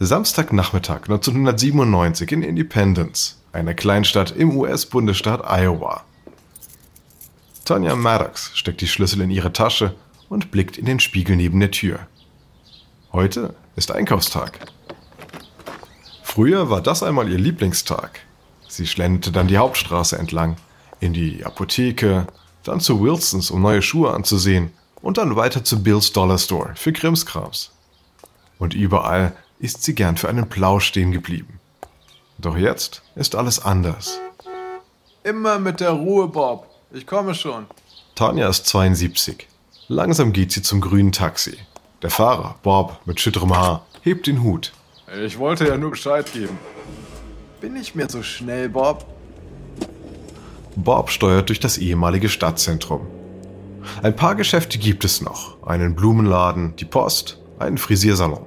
Samstagnachmittag 1997 in Independence, einer Kleinstadt im US-Bundesstaat Iowa. Tanya Maddox steckt die Schlüssel in ihre Tasche und blickt in den Spiegel neben der Tür. Heute ist Einkaufstag. Früher war das einmal ihr Lieblingstag. Sie schlenderte dann die Hauptstraße entlang, in die Apotheke, dann zu Wilsons, um neue Schuhe anzusehen und dann weiter zu Bill's Dollar Store für Krimskrams. Und überall ist sie gern für einen Plausch stehen geblieben. Doch jetzt ist alles anders. Immer mit der Ruhe, Bob. Ich komme schon. Tanja ist 72. Langsam geht sie zum grünen Taxi. Der Fahrer, Bob, mit schütterem Haar, hebt den Hut. Ich wollte ja nur Bescheid geben. Bin ich mir so schnell, Bob? Bob steuert durch das ehemalige Stadtzentrum. Ein paar Geschäfte gibt es noch. Einen Blumenladen, die Post, einen Frisiersalon.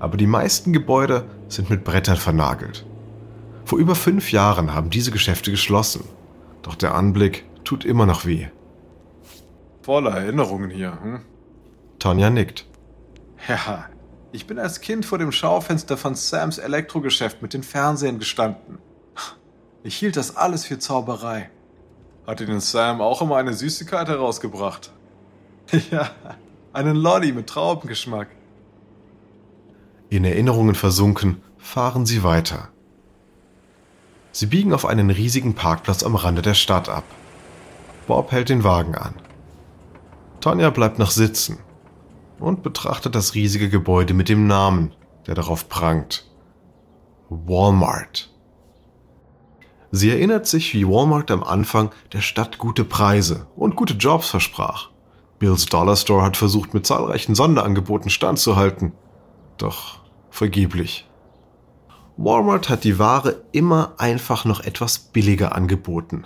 Aber die meisten Gebäude sind mit Brettern vernagelt. Vor über fünf Jahren haben diese Geschäfte geschlossen. Doch der Anblick tut immer noch weh. Voller Erinnerungen hier, hm? Tonja nickt. Ja, ich bin als Kind vor dem Schaufenster von Sams Elektrogeschäft mit den Fernsehern gestanden. Ich hielt das alles für Zauberei. Hat Ihnen Sam auch immer eine Süßigkeit herausgebracht? Ja, einen Lolli mit Traubengeschmack. In Erinnerungen versunken, fahren sie weiter. Sie biegen auf einen riesigen Parkplatz am Rande der Stadt ab. Bob hält den Wagen an. Tonja bleibt noch sitzen und betrachtet das riesige Gebäude mit dem Namen, der darauf prangt. Walmart. Sie erinnert sich, wie Walmart am Anfang der Stadt gute Preise und gute Jobs versprach. Bills Dollar Store hat versucht, mit zahlreichen Sonderangeboten standzuhalten. Doch vergeblich. Walmart hat die Ware immer einfach noch etwas billiger angeboten.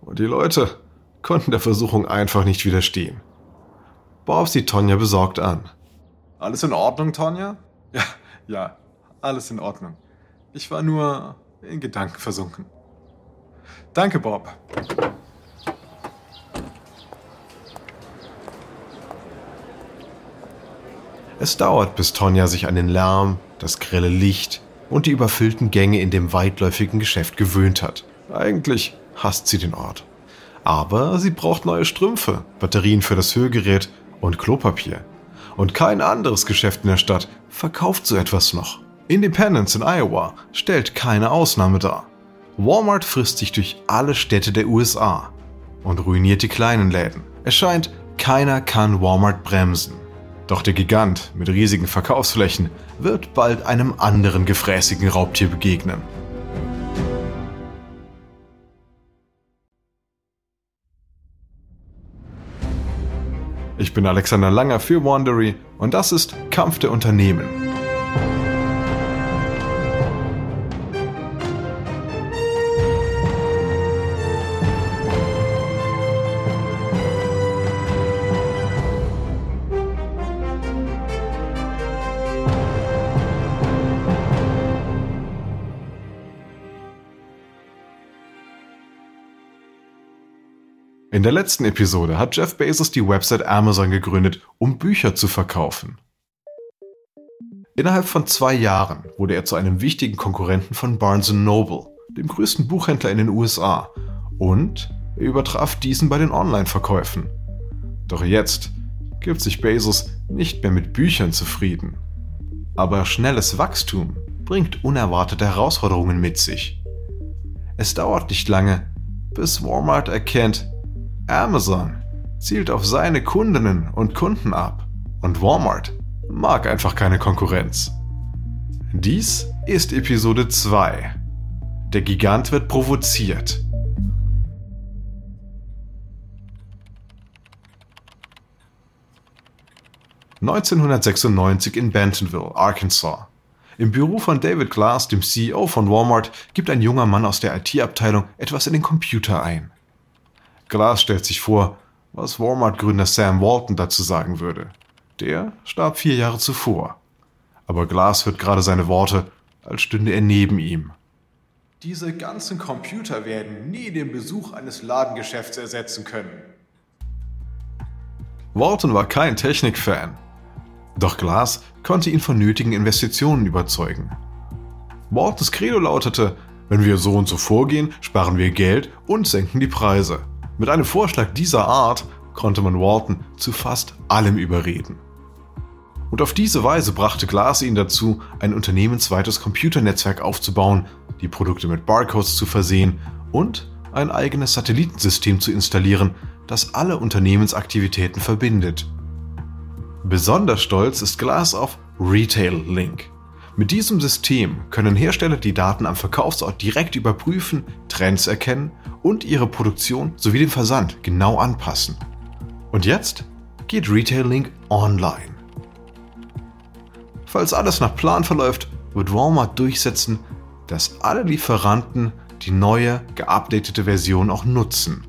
Und die Leute konnten der Versuchung einfach nicht widerstehen. Bob sieht Tonja besorgt an. Alles in Ordnung, Tonja? Ja, ja, alles in Ordnung. Ich war nur in Gedanken versunken. Danke, Bob. Es dauert, bis Tonja sich an den Lärm, das grelle Licht und die überfüllten Gänge in dem weitläufigen Geschäft gewöhnt hat. Eigentlich hasst sie den Ort. Aber sie braucht neue Strümpfe, Batterien für das Hörgerät und Klopapier. Und kein anderes Geschäft in der Stadt verkauft so etwas noch. Independence in Iowa stellt keine Ausnahme dar. Walmart frisst sich durch alle Städte der USA und ruiniert die kleinen Läden. Es scheint, keiner kann Walmart bremsen. Doch der Gigant mit riesigen Verkaufsflächen wird bald einem anderen gefräßigen Raubtier begegnen. Ich bin Alexander Langer für Wandery und das ist Kampf der Unternehmen. In der letzten Episode hat Jeff Bezos die Website Amazon gegründet, um Bücher zu verkaufen. Innerhalb von zwei Jahren wurde er zu einem wichtigen Konkurrenten von Barnes Noble, dem größten Buchhändler in den USA, und er übertraf diesen bei den Online-Verkäufen. Doch jetzt gibt sich Bezos nicht mehr mit Büchern zufrieden. Aber schnelles Wachstum bringt unerwartete Herausforderungen mit sich. Es dauert nicht lange, bis Walmart erkennt, Amazon zielt auf seine Kundinnen und Kunden ab und Walmart mag einfach keine Konkurrenz. Dies ist Episode 2. Der Gigant wird provoziert. ...1996 in Bentonville, Arkansas. Im Büro von David Glass, dem CEO von Walmart, gibt ein junger Mann aus der IT-Abteilung etwas in den Computer ein. Glass stellt sich vor, was Walmart-Gründer Sam Walton dazu sagen würde. Der starb vier Jahre zuvor. Aber Glass hört gerade seine Worte, als stünde er neben ihm. Diese ganzen Computer werden nie den Besuch eines Ladengeschäfts ersetzen können. Walton war kein Technikfan. Doch Glass konnte ihn von nötigen Investitionen überzeugen. Waltons Credo lautete, wenn wir so und so vorgehen, sparen wir Geld und senken die Preise. Mit einem Vorschlag dieser Art konnte man Walton zu fast allem überreden. Und auf diese Weise brachte Glass ihn dazu, ein unternehmensweites Computernetzwerk aufzubauen, die Produkte mit Barcodes zu versehen und ein eigenes Satellitensystem zu installieren, das alle Unternehmensaktivitäten verbindet. Besonders stolz ist Glass auf Retail Link. Mit diesem System können Hersteller die Daten am Verkaufsort direkt überprüfen, Trends erkennen und ihre Produktion sowie den Versand genau anpassen. Und jetzt geht Retail Link online. Falls alles nach Plan verläuft, wird Walmart durchsetzen, dass alle Lieferanten die neue, geupdatete Version auch nutzen.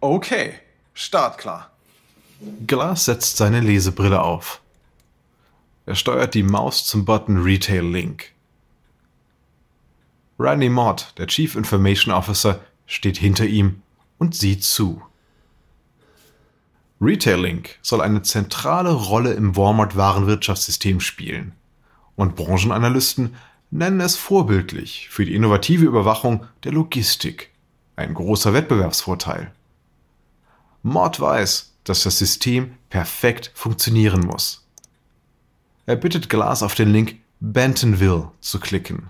Okay, startklar. Glass setzt seine Lesebrille auf. Er steuert die Maus zum Button Retail Link. Randy Mott, der Chief Information Officer, steht hinter ihm und sieht zu. Retail Link soll eine zentrale Rolle im Walmart-Warenwirtschaftssystem spielen. Und Branchenanalysten nennen es vorbildlich für die innovative Überwachung der Logistik. Ein großer Wettbewerbsvorteil. Mord weiß, dass das System perfekt funktionieren muss. Er bittet Glass auf den Link Bentonville zu klicken.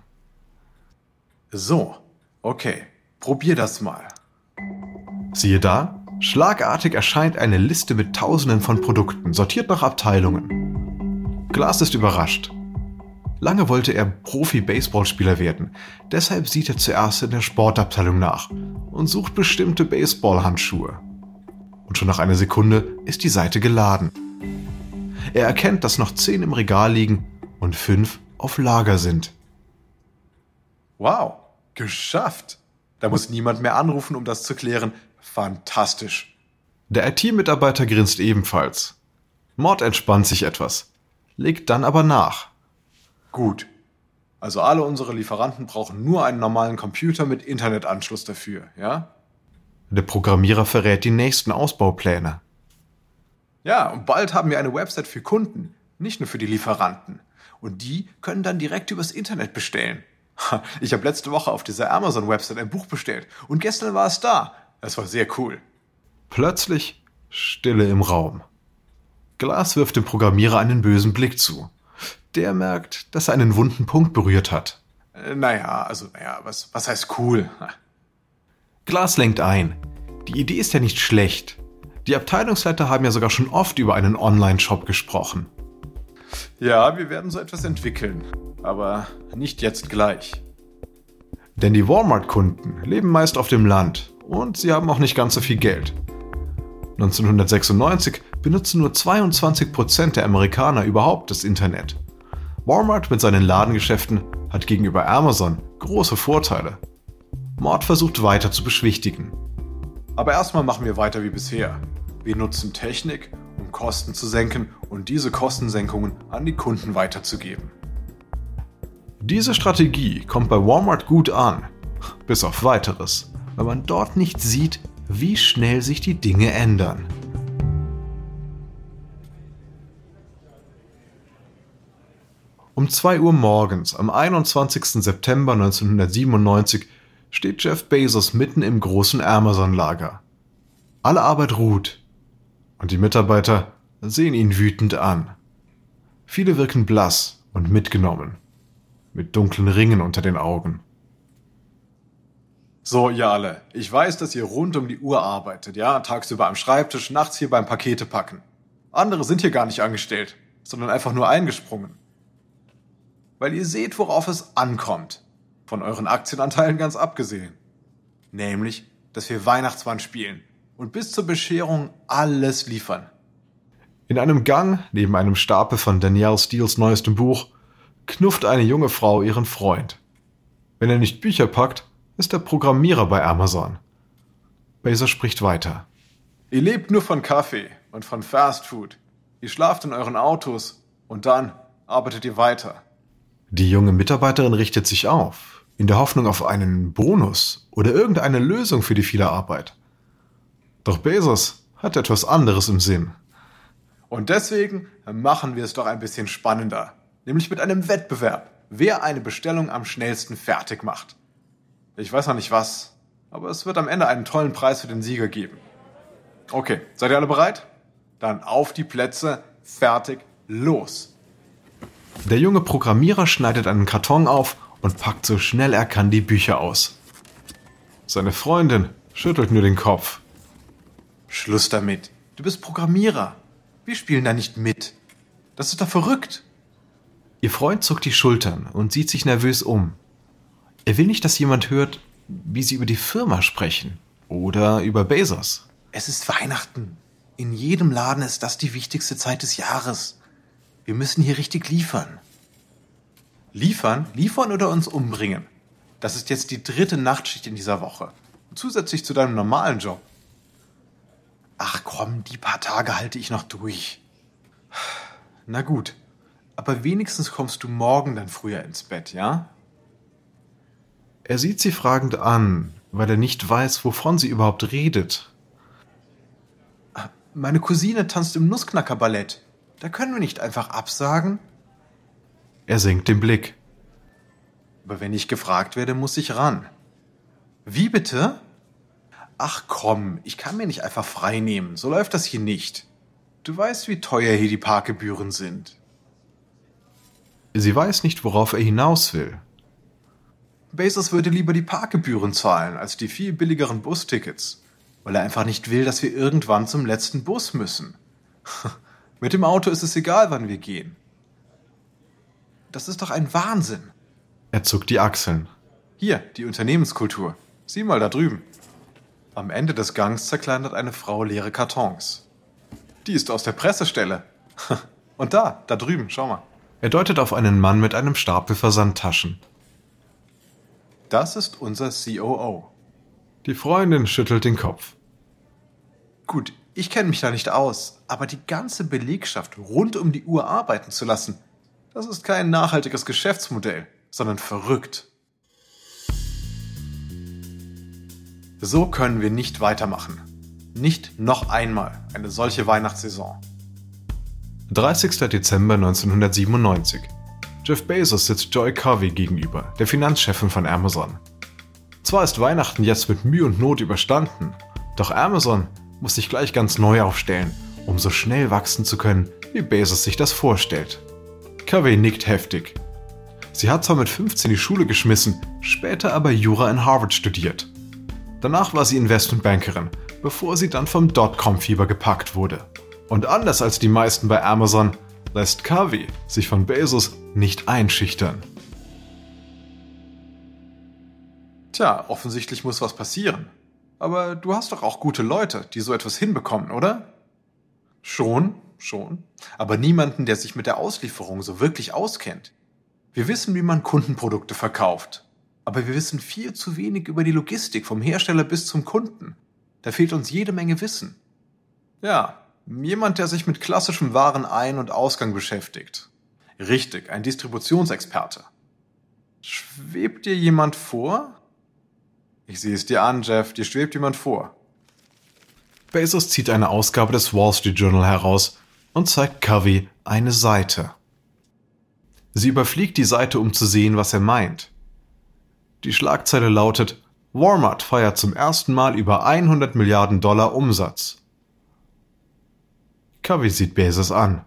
So, okay, probier das mal. Siehe da, schlagartig erscheint eine Liste mit Tausenden von Produkten, sortiert nach Abteilungen. Glass ist überrascht. Lange wollte er Profi-Baseballspieler werden, deshalb sieht er zuerst in der Sportabteilung nach und sucht bestimmte Baseballhandschuhe. Und schon nach einer Sekunde ist die Seite geladen. Er erkennt, dass noch zehn im Regal liegen und fünf auf Lager sind. Wow, geschafft. Da muss niemand mehr anrufen, um das zu klären. Fantastisch. Der IT-Mitarbeiter grinst ebenfalls. Mord entspannt sich etwas, legt dann aber nach. Gut. Also alle unsere Lieferanten brauchen nur einen normalen Computer mit Internetanschluss dafür, ja? Der Programmierer verrät die nächsten Ausbaupläne. Ja, und bald haben wir eine Website für Kunden, nicht nur für die Lieferanten. Und die können dann direkt übers Internet bestellen. Ich habe letzte Woche auf dieser Amazon-Website ein Buch bestellt und gestern war es da. Es war sehr cool. Plötzlich Stille im Raum. Glas wirft dem Programmierer einen bösen Blick zu. Der merkt, dass er einen wunden Punkt berührt hat. Äh, naja, also, naja, was, was heißt cool? Glas lenkt ein. Die Idee ist ja nicht schlecht. Die Abteilungsleiter haben ja sogar schon oft über einen Online-Shop gesprochen. Ja, wir werden so etwas entwickeln, aber nicht jetzt gleich. Denn die Walmart-Kunden leben meist auf dem Land und sie haben auch nicht ganz so viel Geld. 1996 benutzen nur 22% der Amerikaner überhaupt das Internet. Walmart mit seinen Ladengeschäften hat gegenüber Amazon große Vorteile. Mord versucht weiter zu beschwichtigen. Aber erstmal machen wir weiter wie bisher. Wir nutzen Technik, um Kosten zu senken und diese Kostensenkungen an die Kunden weiterzugeben. Diese Strategie kommt bei Walmart gut an, bis auf weiteres, weil man dort nicht sieht, wie schnell sich die Dinge ändern. Um 2 Uhr morgens am 21. September 1997 steht Jeff Bezos mitten im großen Amazon-Lager. Alle Arbeit ruht und die Mitarbeiter sehen ihn wütend an. Viele wirken blass und mitgenommen, mit dunklen Ringen unter den Augen. So, ihr alle, ich weiß, dass ihr rund um die Uhr arbeitet, ja, tagsüber am Schreibtisch, nachts hier beim Pakete packen. Andere sind hier gar nicht angestellt, sondern einfach nur eingesprungen. Weil ihr seht, worauf es ankommt. Von euren Aktienanteilen ganz abgesehen. Nämlich, dass wir Weihnachtsmann spielen und bis zur Bescherung alles liefern. In einem Gang, neben einem Stapel von Danielle Steels neuestem Buch, knufft eine junge Frau ihren Freund. Wenn er nicht Bücher packt, ist er Programmierer bei Amazon. Bezos spricht weiter. Ihr lebt nur von Kaffee und von Fast Food. Ihr schlaft in euren Autos und dann arbeitet ihr weiter. Die junge Mitarbeiterin richtet sich auf, in der Hoffnung auf einen Bonus oder irgendeine Lösung für die viele Arbeit. Doch Bezos hat etwas anderes im Sinn. Und deswegen machen wir es doch ein bisschen spannender. Nämlich mit einem Wettbewerb, wer eine Bestellung am schnellsten fertig macht. Ich weiß noch nicht was, aber es wird am Ende einen tollen Preis für den Sieger geben. Okay, seid ihr alle bereit? Dann auf die Plätze, fertig, los. Der junge Programmierer schneidet einen Karton auf und packt so schnell er kann die Bücher aus. Seine Freundin schüttelt nur den Kopf. Schluss damit. Du bist Programmierer. Wir spielen da nicht mit. Das ist doch verrückt. Ihr Freund zuckt die Schultern und sieht sich nervös um. Er will nicht, dass jemand hört, wie sie über die Firma sprechen oder über Bezos. Es ist Weihnachten. In jedem Laden ist das die wichtigste Zeit des Jahres. Wir müssen hier richtig liefern. Liefern? Liefern oder uns umbringen? Das ist jetzt die dritte Nachtschicht in dieser Woche. Zusätzlich zu deinem normalen Job. Ach komm, die paar Tage halte ich noch durch. Na gut, aber wenigstens kommst du morgen dann früher ins Bett, ja? Er sieht sie fragend an, weil er nicht weiß, wovon sie überhaupt redet. Meine Cousine tanzt im Nussknacker-Ballett. Da können wir nicht einfach absagen. Er senkt den Blick. Aber wenn ich gefragt werde, muss ich ran. Wie bitte? Ach komm, ich kann mir nicht einfach frei nehmen. So läuft das hier nicht. Du weißt, wie teuer hier die Parkgebühren sind. Sie weiß nicht, worauf er hinaus will. Bezos würde lieber die Parkgebühren zahlen als die viel billigeren Bustickets, weil er einfach nicht will, dass wir irgendwann zum letzten Bus müssen. Mit dem Auto ist es egal, wann wir gehen. Das ist doch ein Wahnsinn. Er zuckt die Achseln. Hier, die Unternehmenskultur. Sieh mal da drüben. Am Ende des Gangs zerkleinert eine Frau leere Kartons. Die ist aus der Pressestelle. Und da, da drüben, schau mal. Er deutet auf einen Mann mit einem Stapel Versandtaschen. Das ist unser COO. Die Freundin schüttelt den Kopf. Gut, ich kenne mich da nicht aus, aber die ganze Belegschaft rund um die Uhr arbeiten zu lassen, das ist kein nachhaltiges Geschäftsmodell, sondern verrückt. So können wir nicht weitermachen. Nicht noch einmal eine solche Weihnachtssaison. 30. Dezember 1997. Jeff Bezos sitzt Joy Covey gegenüber, der Finanzchefin von Amazon. Zwar ist Weihnachten jetzt mit Mühe und Not überstanden, doch Amazon muss sich gleich ganz neu aufstellen, um so schnell wachsen zu können, wie Bezos sich das vorstellt. Covey nickt heftig. Sie hat zwar mit 15 die Schule geschmissen, später aber Jura in Harvard studiert. Danach war sie Investmentbankerin, bevor sie dann vom Dotcom-Fieber gepackt wurde. Und anders als die meisten bei Amazon lässt Covey sich von Bezos nicht einschüchtern. Tja, offensichtlich muss was passieren. Aber du hast doch auch gute Leute, die so etwas hinbekommen, oder? Schon, schon. Aber niemanden, der sich mit der Auslieferung so wirklich auskennt. Wir wissen, wie man Kundenprodukte verkauft. Aber wir wissen viel zu wenig über die Logistik vom Hersteller bis zum Kunden. Da fehlt uns jede Menge Wissen. Ja, jemand, der sich mit klassischem Warenein- und Ausgang beschäftigt. Richtig, ein Distributionsexperte. Schwebt dir jemand vor? Ich sehe es dir an, Jeff, dir schwebt jemand vor. Bezos zieht eine Ausgabe des Wall Street Journal heraus und zeigt Covey eine Seite. Sie überfliegt die Seite, um zu sehen, was er meint. Die Schlagzeile lautet Walmart feiert zum ersten Mal über 100 Milliarden Dollar Umsatz. Covey sieht Bezos an.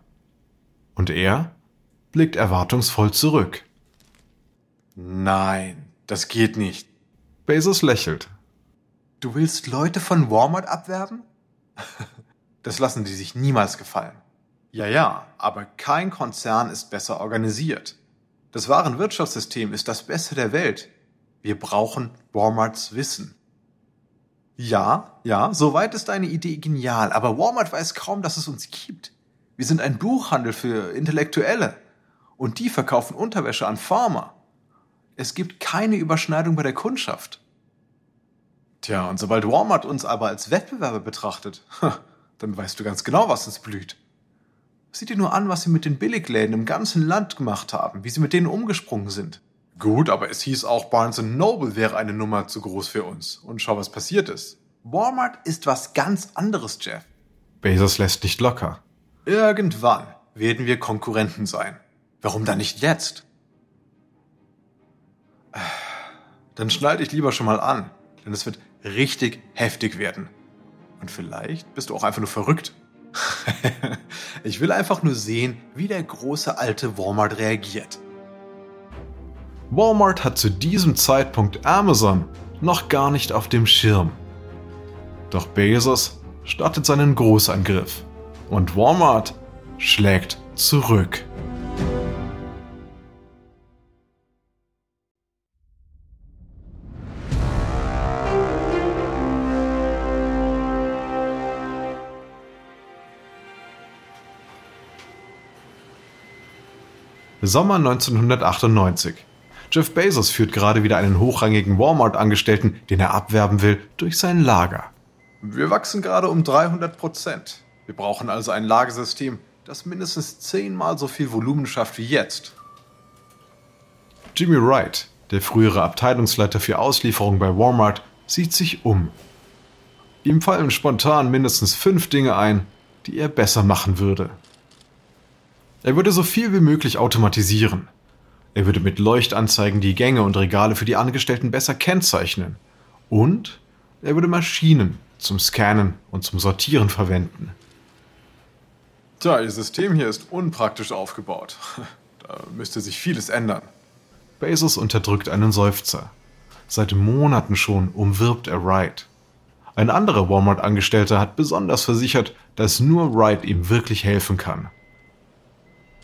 Und er blickt erwartungsvoll zurück. Nein, das geht nicht. Bezos lächelt. Du willst Leute von Walmart abwerben? Das lassen die sich niemals gefallen. Ja, ja, aber kein Konzern ist besser organisiert. Das Warenwirtschaftssystem ist das Beste der Welt. Wir brauchen Walmarts Wissen. Ja, ja, soweit ist deine Idee genial, aber Walmart weiß kaum, dass es uns gibt. Wir sind ein Buchhandel für Intellektuelle und die verkaufen Unterwäsche an Farmer. Es gibt keine Überschneidung bei der Kundschaft. Tja, und sobald Walmart uns aber als Wettbewerber betrachtet, dann weißt du ganz genau, was uns blüht. Sieh dir nur an, was sie mit den Billigläden im ganzen Land gemacht haben, wie sie mit denen umgesprungen sind. Gut, aber es hieß auch, Barnes Noble wäre eine Nummer zu groß für uns. Und schau, was passiert ist. Walmart ist was ganz anderes, Jeff. Bezos lässt nicht locker. Irgendwann werden wir Konkurrenten sein. Warum dann nicht jetzt? Dann schnall dich lieber schon mal an, denn es wird richtig heftig werden. Und vielleicht bist du auch einfach nur verrückt. ich will einfach nur sehen, wie der große alte Walmart reagiert. Walmart hat zu diesem Zeitpunkt Amazon noch gar nicht auf dem Schirm. Doch Bezos startet seinen Großangriff und Walmart schlägt zurück. Sommer 1998. Jeff Bezos führt gerade wieder einen hochrangigen Walmart-Angestellten, den er abwerben will, durch sein Lager. Wir wachsen gerade um 300 Prozent. Wir brauchen also ein Lagersystem, das mindestens zehnmal so viel Volumen schafft wie jetzt. Jimmy Wright, der frühere Abteilungsleiter für Auslieferung bei Walmart, sieht sich um. Ihm fallen spontan mindestens fünf Dinge ein, die er besser machen würde. Er würde so viel wie möglich automatisieren. Er würde mit Leuchtanzeigen die Gänge und Regale für die Angestellten besser kennzeichnen. Und er würde Maschinen zum Scannen und zum Sortieren verwenden. Tja, Ihr System hier ist unpraktisch aufgebaut. Da müsste sich vieles ändern. Bezos unterdrückt einen Seufzer. Seit Monaten schon umwirbt er Wright. Ein anderer Walmart-Angestellter hat besonders versichert, dass nur Wright ihm wirklich helfen kann.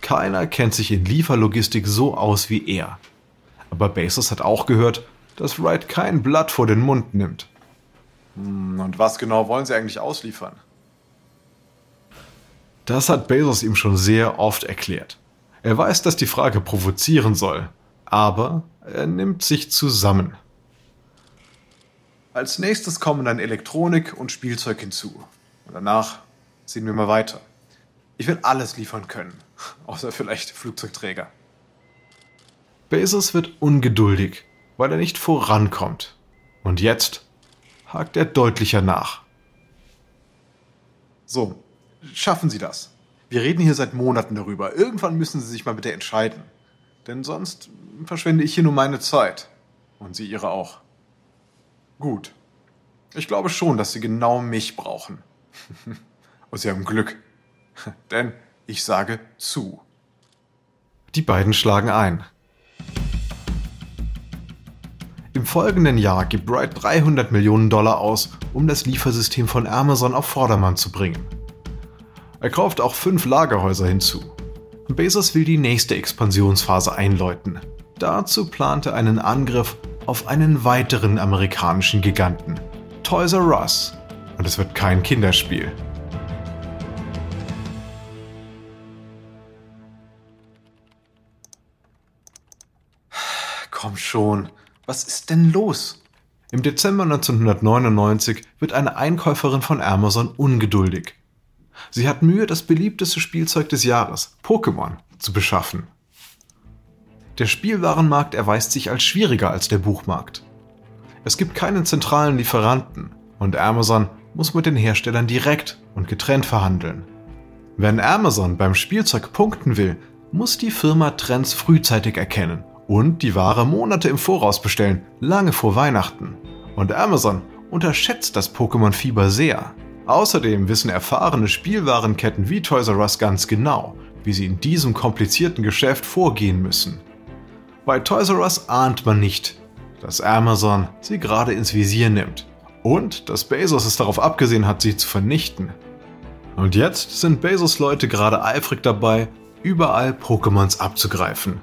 Keiner kennt sich in Lieferlogistik so aus wie er. Aber Bezos hat auch gehört, dass Wright kein Blatt vor den Mund nimmt. Hm, und was genau wollen Sie eigentlich ausliefern? Das hat Bezos ihm schon sehr oft erklärt. Er weiß, dass die Frage provozieren soll, aber er nimmt sich zusammen. Als nächstes kommen dann Elektronik und Spielzeug hinzu. Und danach sehen wir mal weiter. Ich will alles liefern können, außer vielleicht Flugzeugträger. Bezos wird ungeduldig, weil er nicht vorankommt. Und jetzt hakt er deutlicher nach. So, schaffen Sie das. Wir reden hier seit Monaten darüber. Irgendwann müssen Sie sich mal bitte entscheiden. Denn sonst verschwende ich hier nur meine Zeit. Und Sie Ihre auch. Gut. Ich glaube schon, dass Sie genau mich brauchen. Und Sie haben Glück. Denn ich sage zu. Die beiden schlagen ein. Im folgenden Jahr gibt Bright 300 Millionen Dollar aus, um das Liefersystem von Amazon auf Vordermann zu bringen. Er kauft auch fünf Lagerhäuser hinzu. Bezos will die nächste Expansionsphase einläuten. Dazu plant er einen Angriff auf einen weiteren amerikanischen Giganten, Toys R Us. Und es wird kein Kinderspiel. Komm schon, was ist denn los? Im Dezember 1999 wird eine Einkäuferin von Amazon ungeduldig. Sie hat Mühe, das beliebteste Spielzeug des Jahres, Pokémon, zu beschaffen. Der Spielwarenmarkt erweist sich als schwieriger als der Buchmarkt. Es gibt keinen zentralen Lieferanten und Amazon muss mit den Herstellern direkt und getrennt verhandeln. Wenn Amazon beim Spielzeug punkten will, muss die Firma Trends frühzeitig erkennen und die Ware Monate im Voraus bestellen, lange vor Weihnachten. Und Amazon unterschätzt das Pokémon-Fieber sehr. Außerdem wissen erfahrene Spielwarenketten wie Toys R Us ganz genau, wie sie in diesem komplizierten Geschäft vorgehen müssen. Bei Toys R Us ahnt man nicht, dass Amazon sie gerade ins Visier nimmt und dass Bezos es darauf abgesehen hat, sie zu vernichten. Und jetzt sind Bezos Leute gerade eifrig dabei, überall Pokémons abzugreifen.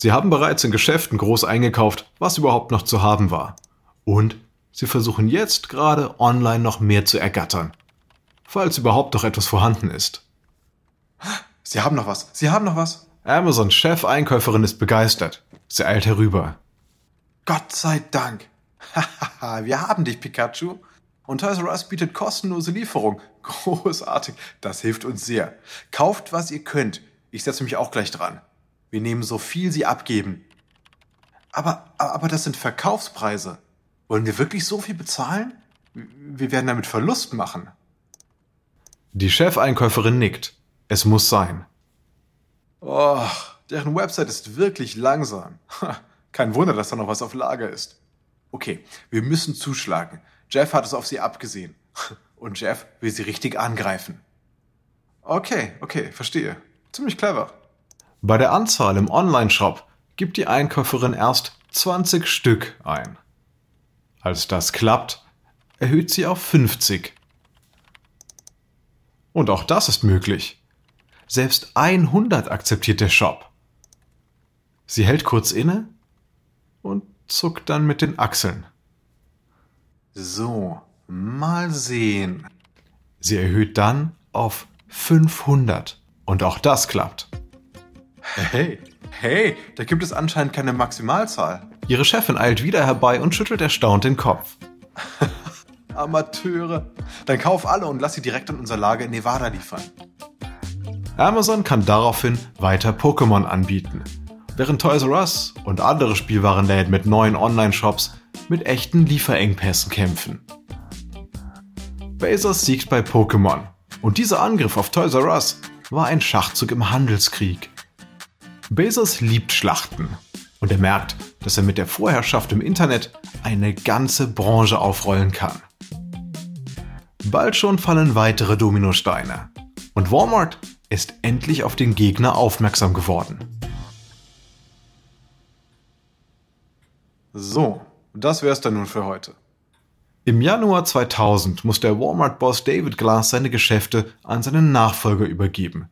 Sie haben bereits in Geschäften groß eingekauft, was überhaupt noch zu haben war. Und sie versuchen jetzt gerade online noch mehr zu ergattern. Falls überhaupt noch etwas vorhanden ist. Sie haben noch was. Sie haben noch was. Amazons Chef-Einkäuferin ist begeistert. Sie eilt herüber. Gott sei Dank. Hahaha, wir haben dich, Pikachu. Und Toys R Us bietet kostenlose Lieferung. Großartig. Das hilft uns sehr. Kauft, was ihr könnt. Ich setze mich auch gleich dran. Wir nehmen so viel sie abgeben. Aber, aber das sind Verkaufspreise. Wollen wir wirklich so viel bezahlen? Wir werden damit Verlust machen. Die Chefeinkäuferin nickt. Es muss sein. Oh, deren Website ist wirklich langsam. Kein Wunder, dass da noch was auf Lager ist. Okay, wir müssen zuschlagen. Jeff hat es auf sie abgesehen. Und Jeff will sie richtig angreifen. Okay, okay, verstehe. Ziemlich clever. Bei der Anzahl im Online-Shop gibt die Einkäuferin erst 20 Stück ein. Als das klappt, erhöht sie auf 50. Und auch das ist möglich. Selbst 100 akzeptiert der Shop. Sie hält kurz inne und zuckt dann mit den Achseln. So, mal sehen. Sie erhöht dann auf 500 und auch das klappt. Hey, hey, da gibt es anscheinend keine Maximalzahl. Ihre Chefin eilt wieder herbei und schüttelt erstaunt den Kopf. Amateure. Dann kauf alle und lass sie direkt an unser Lager in Nevada liefern. Amazon kann daraufhin weiter Pokémon anbieten, während Toys R Us und andere Spielwarenläden mit neuen Online-Shops mit echten Lieferengpässen kämpfen. Bezos siegt bei Pokémon und dieser Angriff auf Toys R Us war ein Schachzug im Handelskrieg. Bezos liebt Schlachten und er merkt, dass er mit der Vorherrschaft im Internet eine ganze Branche aufrollen kann. Bald schon fallen weitere Dominosteine und Walmart ist endlich auf den Gegner aufmerksam geworden. So, das wär's dann nun für heute. Im Januar 2000 muss der Walmart-Boss David Glass seine Geschäfte an seinen Nachfolger übergeben.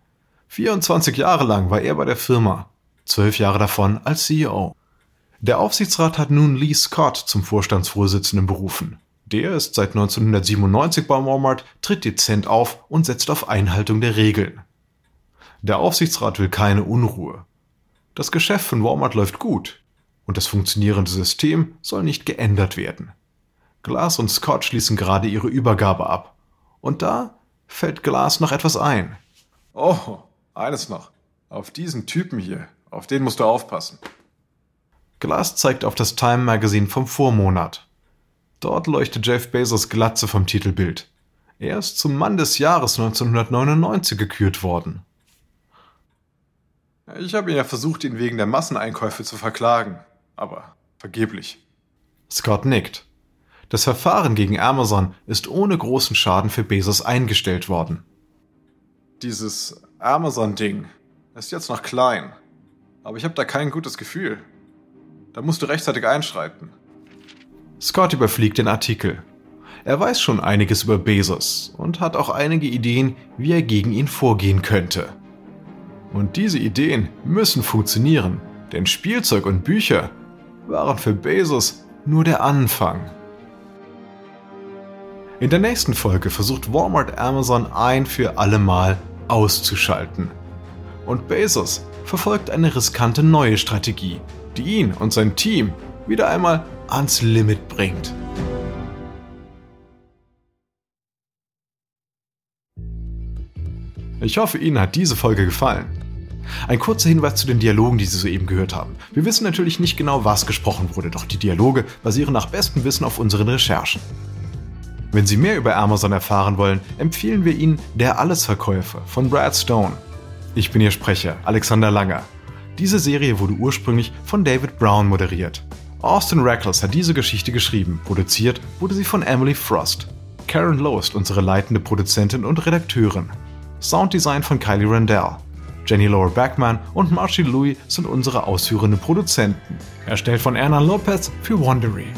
24 Jahre lang war er bei der Firma, zwölf Jahre davon als CEO. Der Aufsichtsrat hat nun Lee Scott zum Vorstandsvorsitzenden berufen. Der ist seit 1997 bei Walmart, tritt dezent auf und setzt auf Einhaltung der Regeln. Der Aufsichtsrat will keine Unruhe. Das Geschäft von Walmart läuft gut und das funktionierende System soll nicht geändert werden. Glass und Scott schließen gerade ihre Übergabe ab. Und da fällt Glass noch etwas ein. Oh, eines noch. Auf diesen Typen hier, auf den musst du aufpassen. Glass zeigt auf das Time Magazine vom Vormonat. Dort leuchtet Jeff Bezos Glatze vom Titelbild. Er ist zum Mann des Jahres 1999 gekürt worden. Ich habe ihn ja versucht, ihn wegen der Masseneinkäufe zu verklagen, aber vergeblich. Scott nickt. Das Verfahren gegen Amazon ist ohne großen Schaden für Bezos eingestellt worden. Dieses Amazon-Ding ist jetzt noch klein, aber ich habe da kein gutes Gefühl. Da musst du rechtzeitig einschreiten. Scott überfliegt den Artikel. Er weiß schon einiges über Bezos und hat auch einige Ideen, wie er gegen ihn vorgehen könnte. Und diese Ideen müssen funktionieren, denn Spielzeug und Bücher waren für Bezos nur der Anfang. In der nächsten Folge versucht Walmart Amazon ein für alle Mal auszuschalten. Und Bezos verfolgt eine riskante neue Strategie, die ihn und sein Team wieder einmal ans Limit bringt. Ich hoffe, Ihnen hat diese Folge gefallen. Ein kurzer Hinweis zu den Dialogen, die Sie soeben gehört haben. Wir wissen natürlich nicht genau, was gesprochen wurde, doch die Dialoge basieren nach bestem Wissen auf unseren Recherchen. Wenn Sie mehr über Amazon erfahren wollen, empfehlen wir Ihnen Der Allesverkäufer von Brad Stone. Ich bin Ihr Sprecher, Alexander Langer. Diese Serie wurde ursprünglich von David Brown moderiert. Austin Reckles hat diese Geschichte geschrieben, produziert wurde sie von Emily Frost. Karen Lowe ist unsere leitende Produzentin und Redakteurin. Sounddesign von Kylie Randell. Jenny Laura Backman und Marcy Louis sind unsere ausführenden Produzenten. Erstellt von Erna Lopez für Wondery.